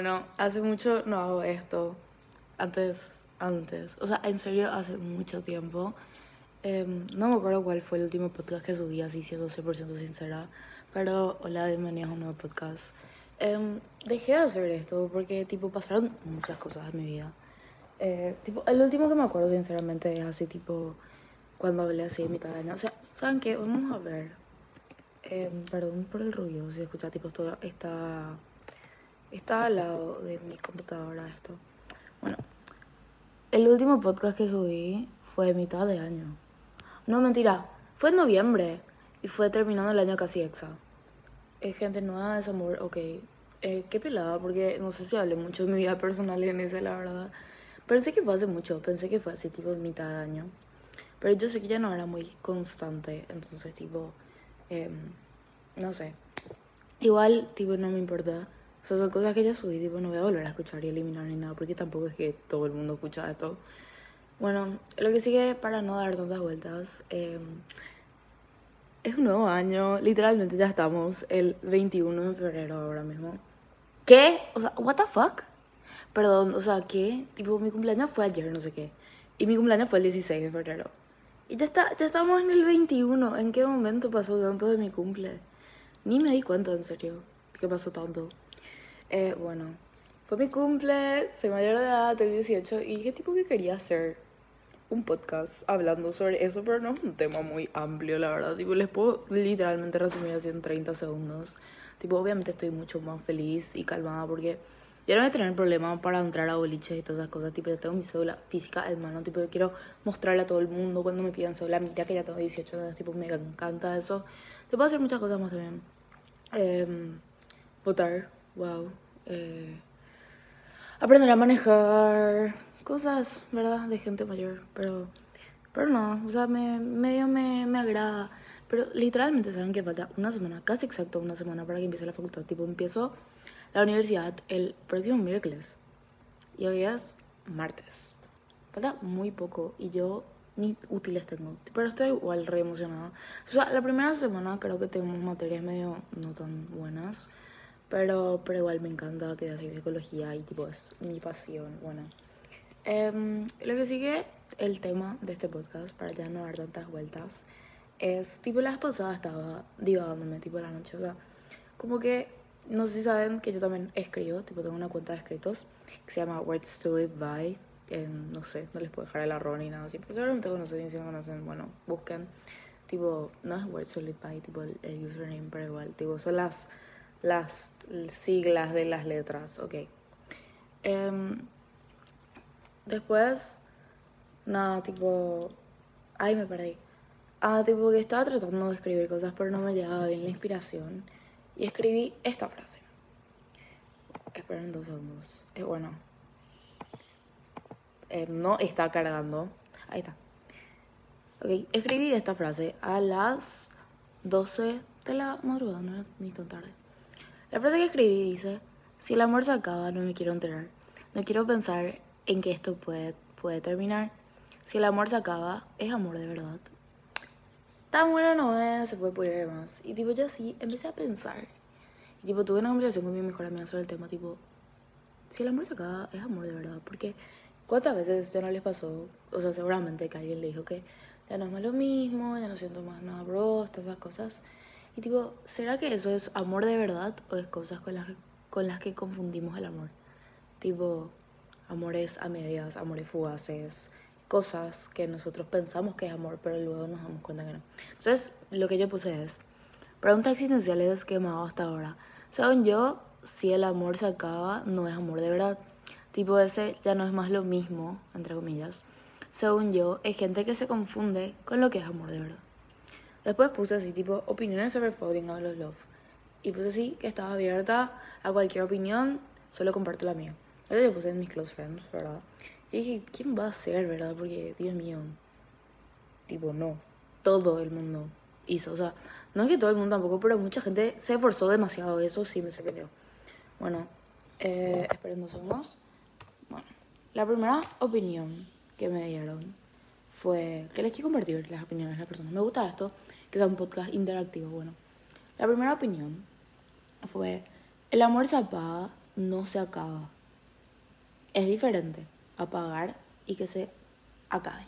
bueno, hace mucho no hago esto. Antes, antes. O sea, en serio, hace mucho tiempo. Em, no me acuerdo cuál fue el último podcast que subí, así siendo 100% sincera. Pero, hola, bienvenidos a un nuevo podcast. Em, dejé de hacer esto porque, tipo, pasaron muchas cosas en mi vida. Eh, tipo, el último que me acuerdo, sinceramente, es así, tipo, cuando hablé así de mitad de año. O sea, ¿saben qué? Vamos a ver. Em, perdón por el ruido, si escucha, tipo, esto está, está al lado de mi computadora esto. Bueno, el último podcast que subí fue de mitad de año. No, mentira, fue en noviembre y fue terminando el año casi exa. Es gente nueva, desamor, ok. Eh, qué pelada, porque no sé si hablé mucho de mi vida personal en ese, la verdad. Pensé que fue hace mucho, pensé que fue así, tipo, mitad de año. Pero yo sé que ya no era muy constante, entonces, tipo, em, no sé. Igual, tipo, no me importa. Sea, son cosas que ya subí, tipo, no voy a volver a escuchar y eliminar ni nada, porque tampoco es que todo el mundo escucha esto. Bueno, lo que sigue, para no dar tantas vueltas, em, es un nuevo año. Literalmente ya estamos el 21 de febrero ahora mismo. ¿Qué? O sea, what the fuck? Perdón, o sea, ¿qué? Tipo, mi cumpleaños fue ayer, no sé qué. Y mi cumpleaños fue el 16 de febrero. Y ya, está, ya estamos en el 21. ¿En qué momento pasó tanto de mi cumple? Ni me di cuenta, en serio, que pasó tanto. Eh, bueno, fue mi cumple, soy mayor de edad, tengo 18 y dije tipo que quería hacer un podcast hablando sobre eso, pero no es un tema muy amplio, la verdad. Tipo, les puedo literalmente resumir así en 30 segundos. Tipo, obviamente estoy mucho más feliz y calmada porque ya no voy a tener problema para entrar a boliches y todas esas cosas. Tipo, ya tengo mi cédula física en mano. Tipo, yo quiero mostrarle a todo el mundo cuando me pidan cédula. Mira que ya tengo 18 años. Tipo, me encanta eso. Te puedo hacer muchas cosas más también. Eh, votar, wow. Eh, aprender a manejar cosas, ¿verdad? De gente mayor. Pero, pero no, o sea, me, medio me, me agrada. Pero literalmente saben que falta una semana, casi exacto una semana para que empiece la facultad. Tipo, empiezo la universidad el próximo miércoles. Y hoy es martes. Falta muy poco y yo ni útiles tengo. Pero estoy igual re emocionada. O sea, la primera semana creo que tenemos materias medio no tan buenas. Pero, pero igual me encanta que hacer psicología y tipo es mi pasión. Bueno. Em, lo que sigue el tema de este podcast, para ya no dar tantas vueltas, es tipo la vez pasada estaba divagándome tipo la noche. O sea, como que no sé si saben que yo también escribo, tipo tengo una cuenta de escritos que se llama Words to Live By. no sé, no les puedo dejar el arroz ni nada así, pero seguramente conocen, si no conocen, bueno, busquen. Tipo, no es Words to Live By, tipo el, el username, pero igual, tipo, son las las siglas de las letras, ok. Em, después, nada, tipo, ay, me perdí. Ah, tipo que estaba tratando de escribir cosas, pero no me llegaba bien la inspiración. Y escribí esta frase. Esperen dos segundos. Es bueno. Em, no está cargando. Ahí está. Ok, escribí esta frase a las 12 de la madrugada, no era ni tan tarde. La frase que escribí dice, si el amor se acaba, no me quiero enterar. No quiero pensar en que esto puede, puede terminar. Si el amor se acaba, es amor de verdad. Tan bueno no es, se puede poner más. Y tipo, yo así empecé a pensar. Y tipo, tuve una conversación con mi mejor amiga sobre el tema, tipo, si el amor se acaba, es amor de verdad. Porque, ¿cuántas veces ya no les pasó? O sea, seguramente que alguien le dijo que ya no es más lo mismo, ya no siento más nada, bro, todas esas cosas. Y tipo, ¿será que eso es amor de verdad o es cosas con las, con las que confundimos el amor? Tipo, amores a medias, amores fugaces, cosas que nosotros pensamos que es amor, pero luego nos damos cuenta que no. Entonces, lo que yo puse es, preguntas existenciales que me hago hasta ahora. Según yo, si el amor se acaba, no es amor de verdad. Tipo, ese ya no es más lo mismo, entre comillas. Según yo, es gente que se confunde con lo que es amor de verdad. Después puse así, tipo, opiniones sobre Falling Out of Love. Y puse así, que estaba abierta a cualquier opinión, solo comparto la mía. Eso yo puse en mis close friends, ¿verdad? Y dije, ¿quién va a ser, verdad? Porque, Dios mío, tipo, no. Todo el mundo hizo. O sea, no es que todo el mundo tampoco, pero mucha gente se esforzó demasiado. Eso sí me sorprendió. Bueno, eh, esperen dos segundos. Bueno, la primera opinión que me dieron fue que les quiero compartir las opiniones de las personas. Me gusta esto, que sea un podcast interactivo. Bueno, la primera opinión fue, el amor se apaga, no se acaba. Es diferente apagar y que se acabe.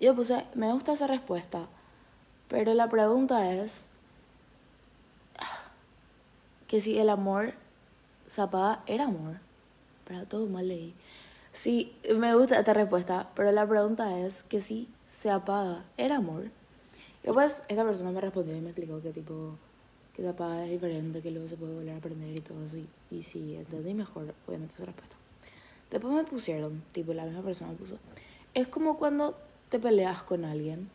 Yo puse, me gusta esa respuesta, pero la pregunta es que si el amor se apaga, era amor. Pero todo mal leí. Sí, me gusta esta respuesta, pero la pregunta es que si se apaga, ¿era amor? Pues esta persona me respondió y me explicó que tipo, que apaga es diferente, que luego se puede volver a aprender y todo eso. Y, y sí, entendí mejor, obviamente, su respuesta. Después me pusieron, tipo, la misma persona me puso, es como cuando te peleas con alguien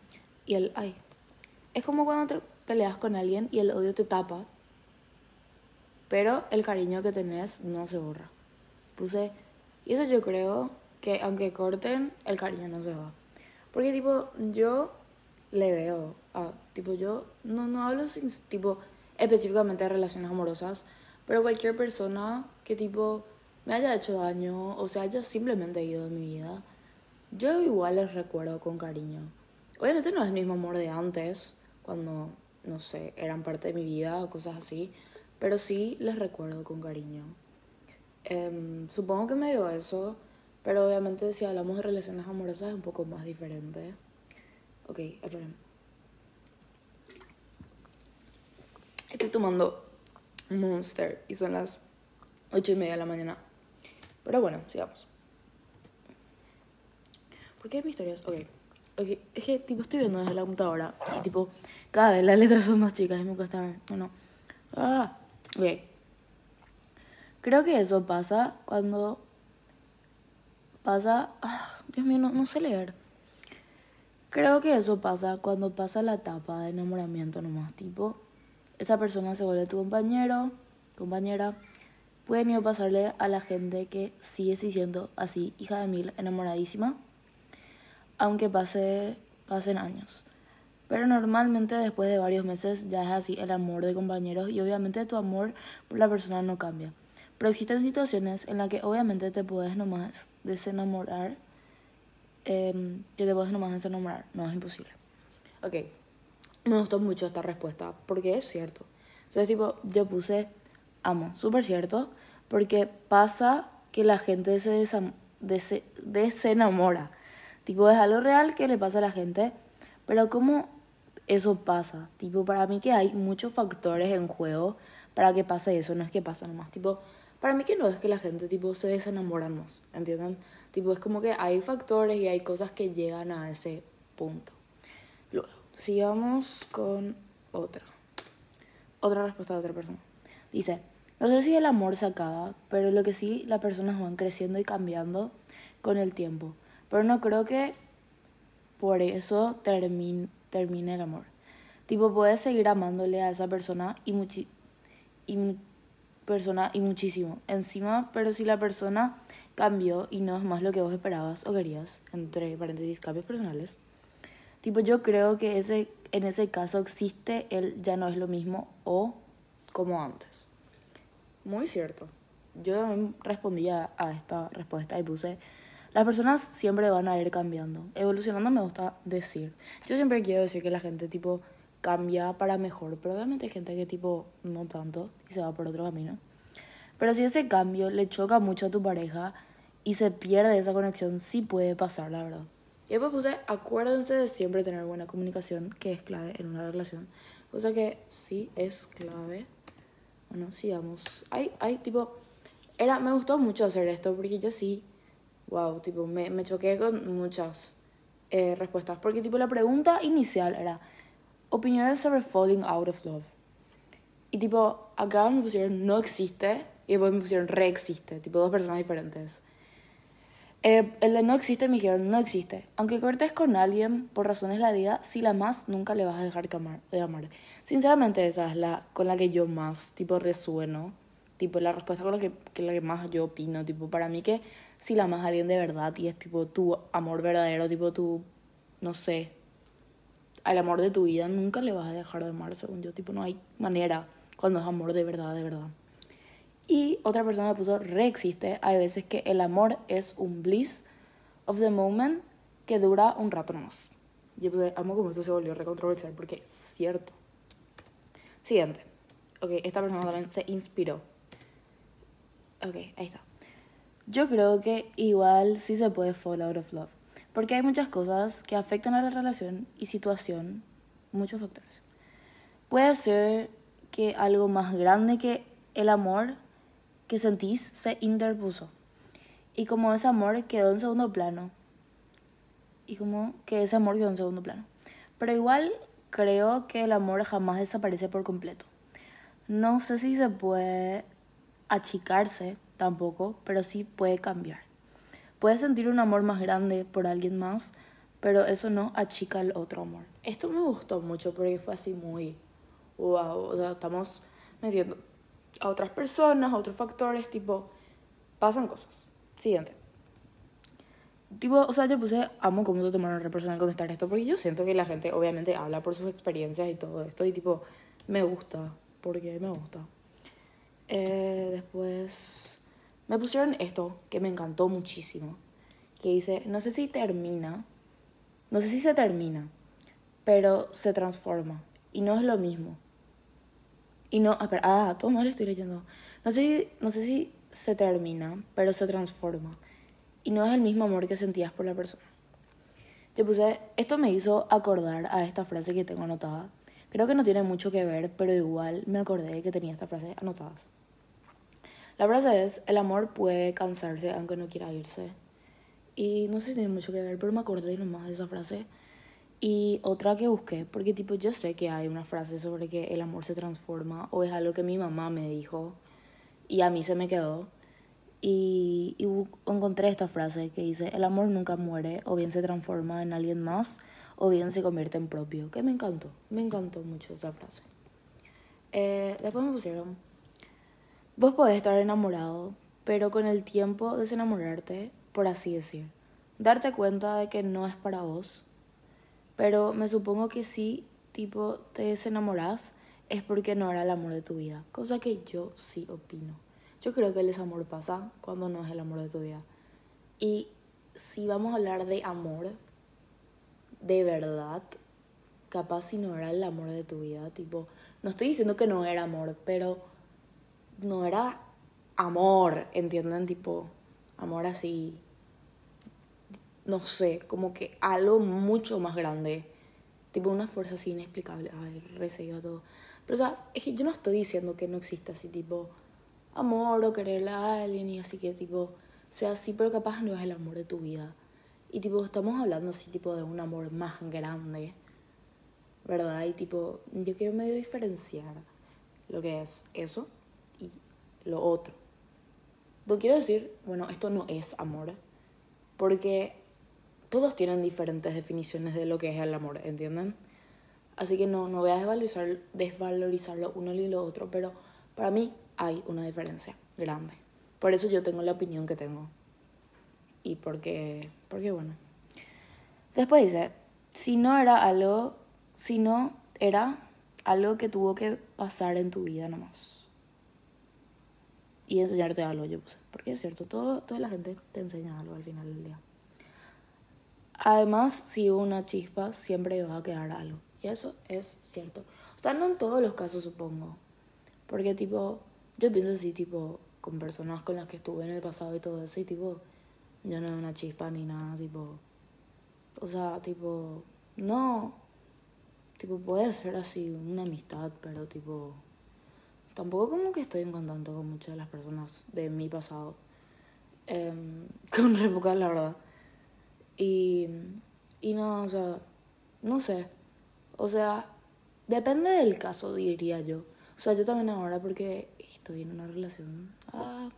y el, ay, es como cuando te peleas con alguien y el odio te tapa, pero el cariño que tenés no se borra. Puse y eso yo creo que aunque corten, el cariño no se va. Porque tipo, yo le veo a, tipo, yo no, no hablo sin, tipo, específicamente de relaciones amorosas, pero cualquier persona que tipo me haya hecho daño o se haya simplemente ido de mi vida, yo igual les recuerdo con cariño. Obviamente no es el mismo amor de antes, cuando, no sé, eran parte de mi vida o cosas así, pero sí les recuerdo con cariño. Em, supongo que me dio eso, pero obviamente si hablamos de relaciones amorosas es un poco más diferente. Ok, esperen. Estoy tomando Monster y son las ocho y media de la mañana. Pero bueno, sigamos. ¿Por qué mis historias? Ok. okay. Es que tipo estoy viendo desde la computadora y tipo cada vez las letras son más chicas y me cuesta ver. Bueno. Ah, ok. Creo que eso pasa cuando pasa... Ah, Dios mío, no, no sé leer. Creo que eso pasa cuando pasa la etapa de enamoramiento nomás, tipo, esa persona se vuelve tu compañero, compañera, pueden ir a pasarle a la gente que sigue siendo así, hija de mil, enamoradísima, aunque pase, pasen años. Pero normalmente después de varios meses ya es así el amor de compañeros y obviamente tu amor por la persona no cambia. Pero existen situaciones en las que obviamente te puedes nomás desenamorar. Eh, que te puedes nomás desenamorar. No es imposible. Ok. Me gustó mucho esta respuesta. Porque es cierto. Entonces, tipo, yo puse amo. Súper cierto. Porque pasa que la gente se desenamora. Tipo, es algo real que le pasa a la gente. Pero ¿cómo eso pasa? Tipo, para mí que hay muchos factores en juego para que pase eso. No es que pasa nomás. Tipo, para mí que no es que la gente tipo se desenamoramos, ¿entienden? Tipo es como que hay factores y hay cosas que llegan a ese punto. Luego, sigamos con otra. Otra respuesta de otra persona. Dice, no sé si el amor se acaba, pero lo que sí, las personas van creciendo y cambiando con el tiempo. Pero no creo que por eso termine, termine el amor. Tipo, puedes seguir amándole a esa persona y, muchi y persona y muchísimo encima, pero si la persona cambió y no es más lo que vos esperabas o querías, entre paréntesis, cambios personales, tipo yo creo que ese, en ese caso existe el ya no es lo mismo o como antes. Muy cierto. Yo también respondía a esta respuesta y puse, las personas siempre van a ir cambiando. Evolucionando me gusta decir. Yo siempre quiero decir que la gente tipo cambia para mejor, pero obviamente hay gente que tipo no tanto y se va por otro camino. Pero si ese cambio le choca mucho a tu pareja y se pierde esa conexión, sí puede pasar, la verdad. Y después puse, acuérdense de siempre tener buena comunicación, que es clave en una relación. Cosa que sí es clave. Bueno, sigamos. Hay, hay tipo, era, me gustó mucho hacer esto porque yo sí, wow, tipo, me, me choqué con muchas eh, respuestas. Porque tipo, la pregunta inicial era, opiniones sobre falling out of love. Y tipo, acá me pusieron no existe y después me pusieron re existe, tipo dos personas diferentes. Eh, el de no existe me dijeron no existe. Aunque cortes con alguien por razones de la vida, si la más nunca le vas a dejar de amar. Sinceramente esa es la con la que yo más tipo resueno. Tipo la respuesta con la que, que la que más yo opino. Tipo para mí que si la más alguien de verdad y es tipo tu amor verdadero, tipo tu, no sé, al amor de tu vida, nunca le vas a dejar de amar, según yo. Tipo, no hay manera cuando es amor de verdad, de verdad. Y otra persona me puso, reexiste, hay veces que el amor es un bliss of the moment que dura un rato más. Yo puse, amo como eso se volvió recontroversial porque es cierto. Siguiente. Ok, esta persona también se inspiró. Ok, ahí está. Yo creo que igual sí se puede fall out of love. Porque hay muchas cosas que afectan a la relación y situación, muchos factores. Puede ser que algo más grande que el amor que sentís se interpuso. Y como ese amor quedó en segundo plano. Y como que ese amor quedó en segundo plano. Pero igual creo que el amor jamás desaparece por completo. No sé si se puede achicarse tampoco, pero sí puede cambiar. Puedes sentir un amor más grande por alguien más, pero eso no achica el otro amor. Esto me gustó mucho porque fue así muy wow, o sea, estamos metiendo a otras personas, a otros factores, tipo, pasan cosas. Siguiente. Tipo, o sea, yo puse, amo cómo te tomaron re personal contestar esto, porque yo siento que la gente obviamente habla por sus experiencias y todo esto, y tipo, me gusta, porque me gusta. Eh, después me pusieron esto, que me encantó muchísimo, que dice, no sé si termina, no sé si se termina, pero se transforma, y no es lo mismo. Y no, espera, ah, todo mal estoy leyendo. No sé, si, no sé si se termina, pero se transforma. Y no es el mismo amor que sentías por la persona. Yo puse, esto me hizo acordar a esta frase que tengo anotada. Creo que no tiene mucho que ver, pero igual me acordé que tenía esta frase anotadas. La frase es, el amor puede cansarse aunque no quiera irse. Y no sé si tiene mucho que ver, pero me acordé nomás de esa frase. Y otra que busqué, porque tipo yo sé que hay una frase sobre que el amor se transforma o es algo que mi mamá me dijo y a mí se me quedó. Y, y encontré esta frase que dice, el amor nunca muere o bien se transforma en alguien más o bien se convierte en propio, que me encantó, me encantó mucho esa frase. Eh, después me pusieron, vos podés estar enamorado, pero con el tiempo desenamorarte, por así decir, darte cuenta de que no es para vos pero me supongo que si, tipo, te desenamoras es porque no era el amor de tu vida. Cosa que yo sí opino. Yo creo que el desamor pasa cuando no es el amor de tu vida. Y si vamos a hablar de amor, de verdad, capaz si no era el amor de tu vida, tipo, no estoy diciendo que no era amor, pero no era amor, ¿entienden? Tipo, amor así no sé, como que algo mucho más grande. Tipo una fuerza así inexplicable. Ay, a todo. Pero o sea, es que yo no estoy diciendo que no exista así tipo amor o querer a alguien y así que tipo sea así, pero capaz no es el amor de tu vida. Y tipo, estamos hablando así tipo de un amor más grande. ¿Verdad? Y tipo, yo quiero medio diferenciar lo que es eso lo otro. No quiero decir, bueno, esto no es amor. Porque todos tienen diferentes definiciones de lo que es el amor, ¿entienden? Así que no, no voy a desvalorizar, desvalorizar lo uno y lo otro, pero para mí hay una diferencia grande. Por eso yo tengo la opinión que tengo. Y porque, porque bueno. Después dice, si no era algo, si no era algo que tuvo que pasar en tu vida nomás. Y enseñarte algo, yo puse. Porque es cierto, todo, toda la gente te enseña algo al final del día. Además, si hubo una chispa, siempre va a quedar algo. Y eso es cierto. O sea, no en todos los casos, supongo. Porque, tipo, yo pienso así, tipo, con personas con las que estuve en el pasado y todo eso, y, tipo, ya no hay una chispa ni nada, tipo. O sea, tipo, no. Tipo, puede ser así, una amistad, pero, tipo. Tampoco como que estoy en contacto con muchas de las personas de mi pasado. Eh, con re la verdad. Y, y no, o sea, no sé. O sea, depende del caso, diría yo. O sea, yo también ahora porque estoy en una relación. Ah,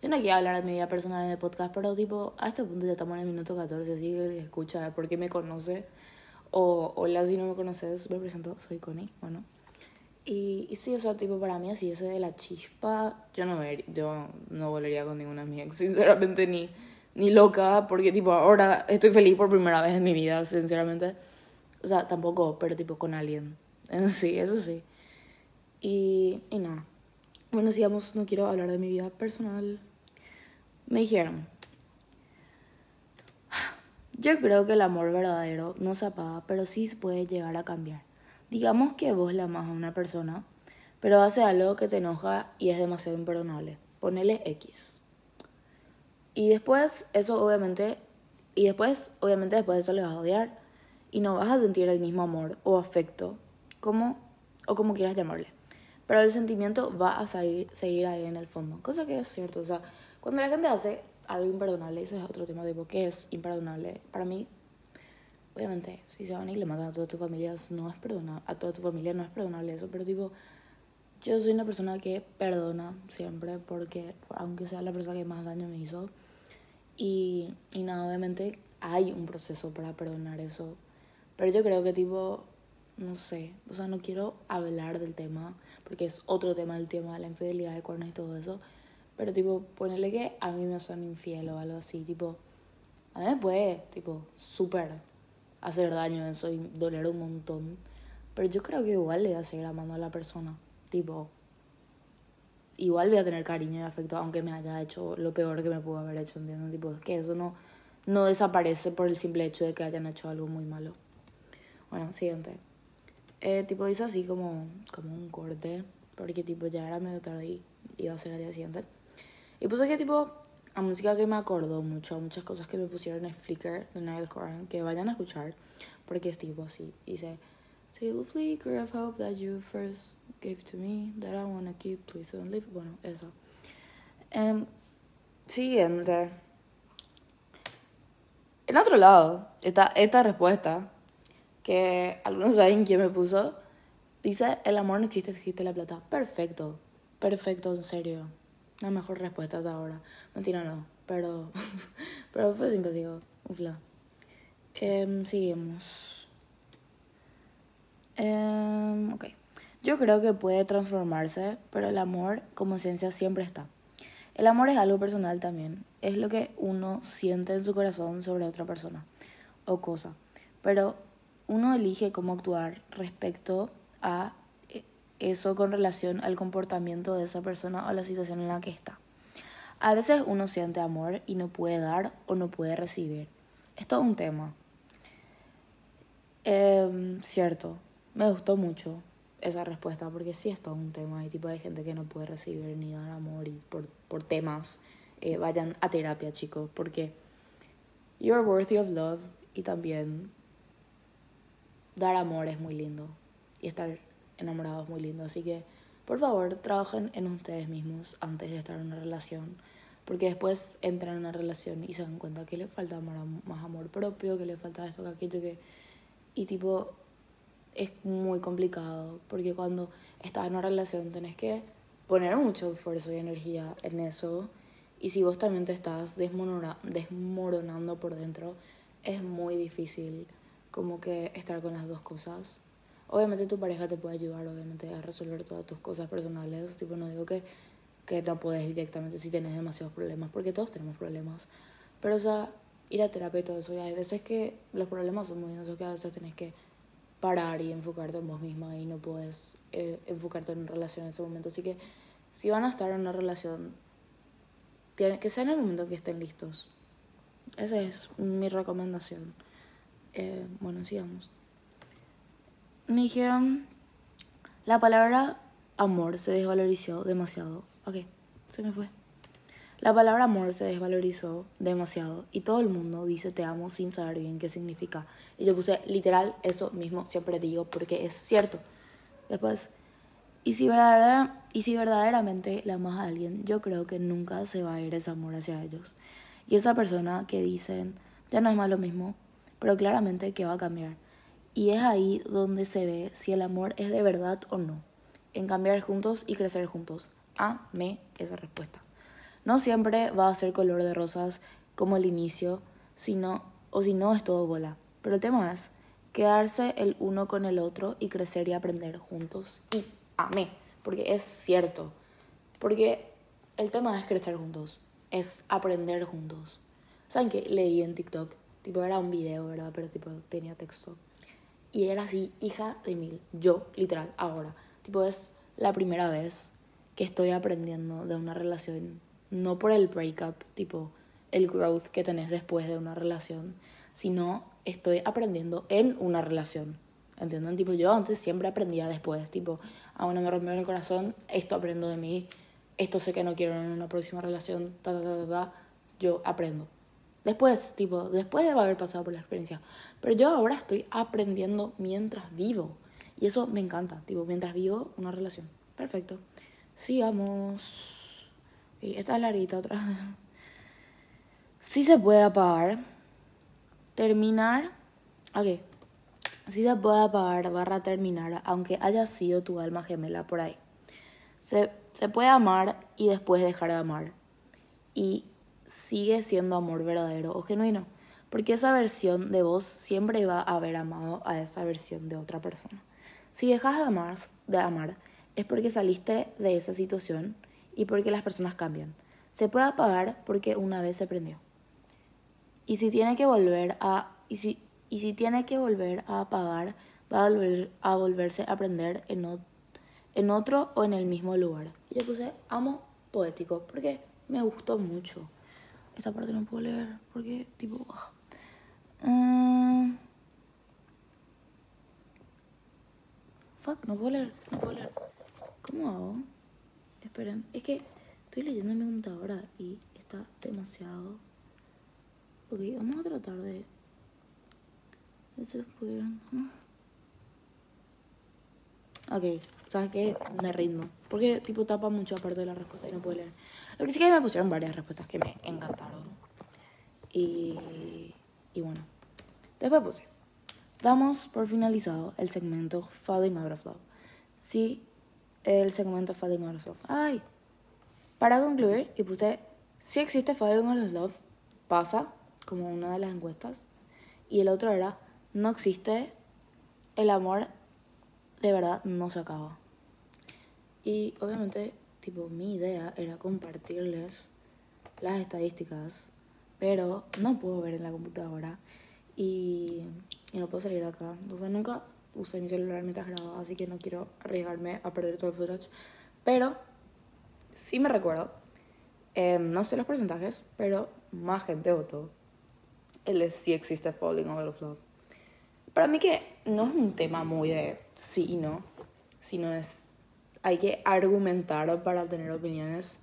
yo no quiero hablar de mi vida personal en el podcast, pero tipo, a este punto ya estamos en el minuto 14, así que escucha porque me conoce. O hola, si no me conoces, me presento, soy Connie, bueno. Y, sí, o sea, tipo, para mí así, ese de la chispa, yo no, ver, yo no volvería con ninguna de sinceramente, ni ni loca, porque tipo ahora estoy feliz por primera vez en mi vida, sinceramente. O sea, tampoco, pero tipo con alguien. Sí, eso sí. Y, y nada. Bueno, sigamos, no quiero hablar de mi vida personal. Me dijeron, yo creo que el amor verdadero no se apaga, pero sí puede llegar a cambiar. Digamos que vos la amas a una persona, pero hace algo que te enoja y es demasiado imperdonable ponele X. Y después, eso obviamente, y después, obviamente después de eso le vas a odiar y no vas a sentir el mismo amor o afecto, como, o como quieras llamarle. Pero el sentimiento va a seguir, seguir ahí en el fondo, cosa que es cierto. O sea, cuando la gente hace algo imperdonable, ese es otro tema, tipo, ¿qué es imperdonable? Para mí, obviamente, si se van y le matan a toda tu familia, no es perdonable, a toda tu familia no es perdonable eso, pero tipo, yo soy una persona que perdona siempre, porque aunque sea la persona que más daño me hizo, y, y nada, obviamente hay un proceso para perdonar eso, pero yo creo que tipo, no sé, o sea, no quiero hablar del tema, porque es otro tema, el tema de la infidelidad de cuernos y todo eso, pero tipo, ponerle que a mí me son infiel o algo así, tipo, a mí me puede, tipo, súper hacer daño eso y doler un montón. Pero yo creo que igual le voy a seguir amando a la persona. Tipo, igual voy a tener cariño y afecto, aunque me haya hecho lo peor que me pudo haber hecho, ¿entiendes? Tipo, es que eso no, no desaparece por el simple hecho de que hayan hecho algo muy malo. Bueno, siguiente. Eh, tipo, hice así como, como un corte, porque tipo ya era medio tarde y iba a ser el día siguiente. Y puse que tipo, a música que me acordó mucho, muchas cosas que me pusieron en Flickr de Niall Coran, que vayan a escuchar, porque es tipo así. Dice, Still flicker of hope that you first gave to me, that I wanna keep, please don't leave. Bueno, eso. Um, siguiente. En otro lado, esta, esta respuesta, que algunos saben quién me puso, dice, el amor no existe, existe la plata. Perfecto, perfecto, en serio. La mejor respuesta de ahora. Mentira, no. Pero, pero fue simpático. Un. Eh, seguimos. Eh, ok. Yo creo que puede transformarse, pero el amor como ciencia siempre está. El amor es algo personal también. Es lo que uno siente en su corazón sobre otra persona o cosa. Pero uno elige cómo actuar respecto a eso con relación al comportamiento de esa persona o la situación en la que está. A veces uno siente amor y no puede dar o no puede recibir. Es todo un tema. Eh, cierto, me gustó mucho esa respuesta porque sí es todo un tema. y tipo de gente que no puede recibir ni dar amor y por, por temas. Eh, vayan a terapia, chicos, porque you're worthy of love y también dar amor es muy lindo y estar enamorados muy lindo. Así que, por favor, trabajen en ustedes mismos antes de estar en una relación. Porque después entran en una relación y se dan cuenta que le falta más amor propio, que le falta esto, que aquello, que... Y tipo, es muy complicado. Porque cuando estás en una relación tenés que poner mucho esfuerzo y energía en eso. Y si vos también te estás desmoronando por dentro, es muy difícil como que estar con las dos cosas. Obviamente tu pareja te puede ayudar, obviamente, a resolver todas tus cosas personales. Tipo, no digo que, que no puedes directamente si tienes demasiados problemas, porque todos tenemos problemas. Pero, o sea, ir a terapia y todo eso, y hay veces que los problemas son muy densos, que a veces tenés que parar y enfocarte en vos misma y no puedes eh, enfocarte en una relación en ese momento. Así que, si van a estar en una relación, tiene, que sea en el momento en que estén listos. Esa es mi recomendación. Eh, bueno, sigamos me dijeron, la palabra amor se desvalorizó demasiado. Ok, se me fue. La palabra amor se desvalorizó demasiado y todo el mundo dice te amo sin saber bien qué significa. Y yo puse literal eso mismo, siempre digo, porque es cierto. Después, y si, verdadera, y si verdaderamente la amas a alguien, yo creo que nunca se va a ir ese amor hacia ellos. Y esa persona que dicen, ya no es más lo mismo, pero claramente que va a cambiar. Y es ahí donde se ve si el amor es de verdad o no. En cambiar juntos y crecer juntos. Amé esa respuesta. No siempre va a ser color de rosas como el inicio, sino, o si no es todo bola. Pero el tema es quedarse el uno con el otro y crecer y aprender juntos. Y amé, porque es cierto. Porque el tema es crecer juntos, es aprender juntos. ¿Saben qué? Leí en TikTok, tipo era un video, ¿verdad? Pero tipo tenía texto. Y era así, hija de mil. Yo, literal, ahora. Tipo, es la primera vez que estoy aprendiendo de una relación. No por el breakup, tipo, el growth que tenés después de una relación, sino estoy aprendiendo en una relación. ¿Entienden? Tipo, yo antes siempre aprendía después, tipo, a uno me rompió el corazón, esto aprendo de mí. esto sé que no quiero en una próxima relación, ta, ta, ta, ta, ta, yo aprendo. Después, tipo, después de haber pasado por la experiencia. Pero yo ahora estoy aprendiendo mientras vivo. Y eso me encanta, tipo, mientras vivo una relación. Perfecto. Sigamos. Okay, esta es larguita otra vez. Sí se puede apagar. Terminar. Ok. Sí se puede apagar barra terminar, aunque haya sido tu alma gemela por ahí. Se, se puede amar y después dejar de amar. Y sigue siendo amor verdadero o genuino. Porque esa versión de vos siempre va a haber amado a esa versión de otra persona. Si dejas de amar, de amar es porque saliste de esa situación y porque las personas cambian. Se puede apagar porque una vez se prendió. Y si tiene que volver a y si, y si tiene que volver a apagar, va a volver a volverse a prender en, en otro o en el mismo lugar. Y yo puse amo poético porque me gustó mucho. Esta parte no puedo leer porque tipo uh, fuck, no puedo leer, no puedo leer. ¿Cómo hago? Esperen, es que estoy leyendo en mi computadora y está demasiado. Ok, vamos a tratar de. pudieron. Ok, ¿sabes qué? Me rindo. Porque, tipo, tapa mucho aparte de la respuesta y no puedo leer. Lo que sí que me pusieron varias respuestas que me encantaron. Y. Y bueno. Después puse. Damos por finalizado el segmento Falling Out of Love. Sí, el segmento Falling Out of Love. ¡Ay! Para concluir, y puse, si existe Falling Out of Love, pasa, como una de las encuestas. Y el otro era, no existe, el amor de verdad no se acaba. Y obviamente, tipo, mi idea era compartirles las estadísticas, pero no puedo ver en la computadora y, y no puedo salir acá. Entonces nunca usé mi celular mientras grababa, así que no quiero arriesgarme a perder todo el footage. Pero sí me recuerdo, em, no sé los porcentajes, pero más gente votó el de si existe Falling Out of Love. Para mí que no es un tema muy de sí y no, sino es, hay que argumentar para tener opiniones.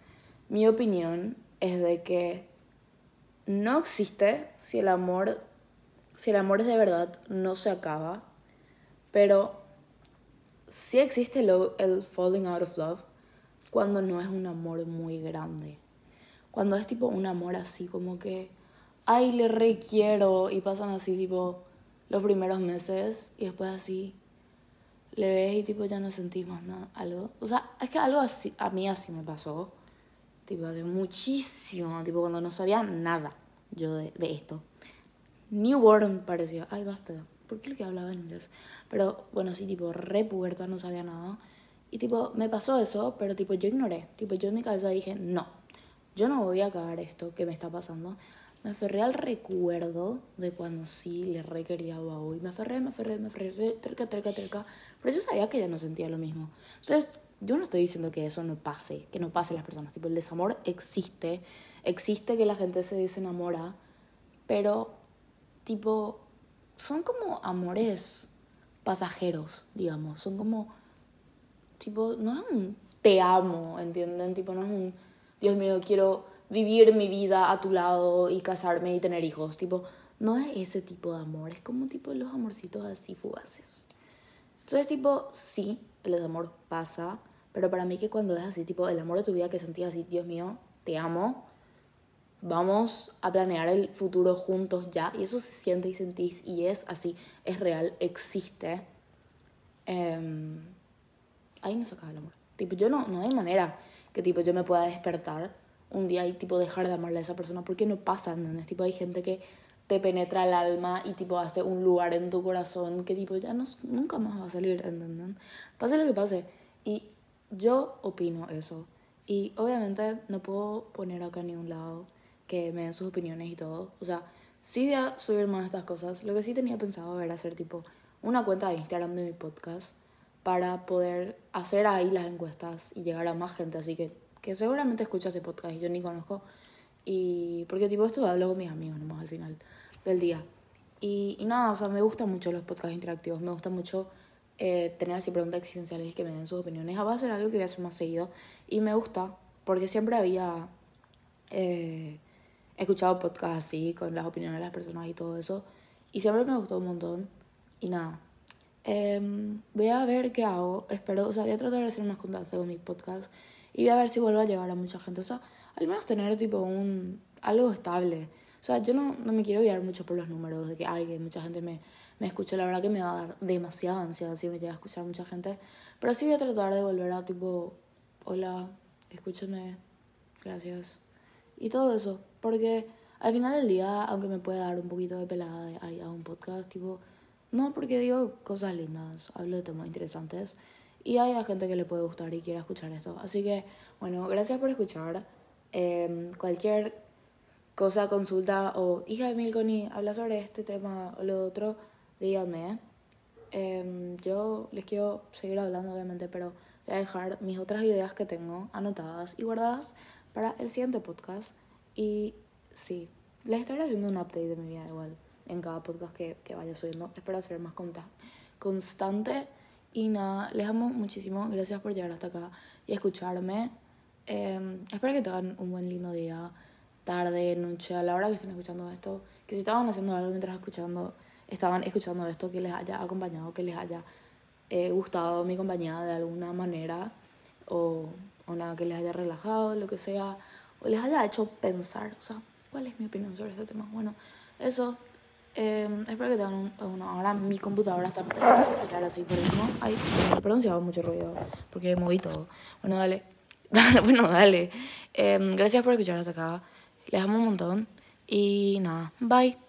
Mi opinión es de que no existe si el amor si el amor es de verdad, no se acaba. Pero sí existe el, el falling out of love cuando no es un amor muy grande. Cuando es tipo un amor así como que, ay, le requiero y pasan así tipo los primeros meses y después así le ves y tipo ya no sentís más nada, algo. O sea, es que algo así, a mí así me pasó. Tipo, hace muchísimo, tipo cuando no sabía nada yo de, de esto. Newborn parecía. Ay, basta. ¿Por qué lo que hablaba en inglés? Pero bueno, sí, tipo, re puerta, no sabía nada. Y tipo, me pasó eso, pero tipo, yo ignoré. Tipo, yo en mi cabeza dije, no, yo no voy a cagar esto que me está pasando. Me aferré al recuerdo de cuando sí le re quería a Y me aferré, me aferré, me aferré, cerca. Pero yo sabía que ya no sentía lo mismo. Entonces, yo no estoy diciendo que eso no pase, que no pase las personas. Tipo, el desamor existe. Existe que la gente se desenamora. Pero tipo, son como amores pasajeros, digamos. Son como, tipo, no es un te amo, ¿entienden? Tipo, no es un, Dios mío, quiero vivir mi vida a tu lado y casarme y tener hijos. Tipo, no es ese tipo de amor, es como tipo los amorcitos así fugaces. Entonces, tipo, sí, el desamor pasa, pero para mí que cuando es así, tipo, el amor de tu vida que sentías así, Dios mío, te amo, vamos a planear el futuro juntos ya. Y eso se siente y sentís y es así, es real, existe. Eh, ahí no se acaba el amor. Tipo, yo no, no hay manera que tipo yo me pueda despertar un día y tipo dejar de amarle a esa persona porque no pasa, ¿entendés? Tipo, hay gente que te penetra el alma y tipo hace un lugar en tu corazón que tipo ya no, nunca más va a salir, ¿entendés? Pase lo que pase. Y yo opino eso. Y obviamente no puedo poner acá ni un lado que me den sus opiniones y todo. O sea, sí voy a subir más estas cosas. Lo que sí tenía pensado era hacer tipo una cuenta de Instagram de mi podcast para poder hacer ahí las encuestas y llegar a más gente. Así que, que seguramente escucha ese podcast y yo ni conozco. Y porque tipo esto hablo con mis amigos nomás al final del día. Y, y nada, o sea, me gustan mucho los podcasts interactivos. Me gusta mucho eh, tener así preguntas existenciales y que me den sus opiniones. Va a ser algo que voy a hacer más seguido. Y me gusta porque siempre había eh, escuchado podcasts así, con las opiniones de las personas y todo eso, y siempre me gustó un montón. Y nada, em, voy a ver qué hago, espero, o sea, voy a tratar de ser más constante con mis podcasts y voy a ver si vuelvo a llegar a mucha gente, o sea, al menos tener tipo un, algo estable. O sea, yo no, no me quiero guiar mucho por los números de que, ay, que mucha gente me, me escuche. La verdad que me va a dar demasiada ansiedad si me llega a escuchar mucha gente. Pero sí voy a tratar de volver a tipo, hola, escúchenme, gracias. Y todo eso. Porque al final del día, aunque me pueda dar un poquito de pelada de, a un podcast, tipo, no porque digo cosas lindas, hablo de temas interesantes. Y hay gente que le puede gustar y quiera escuchar esto. Así que, bueno, gracias por escuchar. Eh, cualquier cosa, consulta o hija de Milconi, habla sobre este tema o lo otro, díganme. Eh, yo les quiero seguir hablando, obviamente, pero voy a dejar mis otras ideas que tengo anotadas y guardadas para el siguiente podcast. Y sí, les estaré haciendo un update de mi vida igual en cada podcast que, que vaya subiendo. Espero ser más constante. Y nada, les amo muchísimo. Gracias por llegar hasta acá y escucharme. Eh, espero que tengan un buen lindo día, tarde, noche, a la hora que estén escuchando esto. Que si estaban haciendo algo mientras escuchando, estaban escuchando esto, que les haya acompañado, que les haya eh, gustado mi compañía de alguna manera. O, o nada, que les haya relajado, lo que sea. O les haya hecho pensar. O sea, ¿cuál es mi opinión sobre este tema? Bueno, eso. Eh, espero que tengan un, bueno, ahora mi computadora está para así por eso. Ay, perdón si hago mucho ruido porque moví todo. Bueno, dale. bueno, dale. Eh, gracias por escuchar hasta acá. Les amo un montón. Y nada, bye.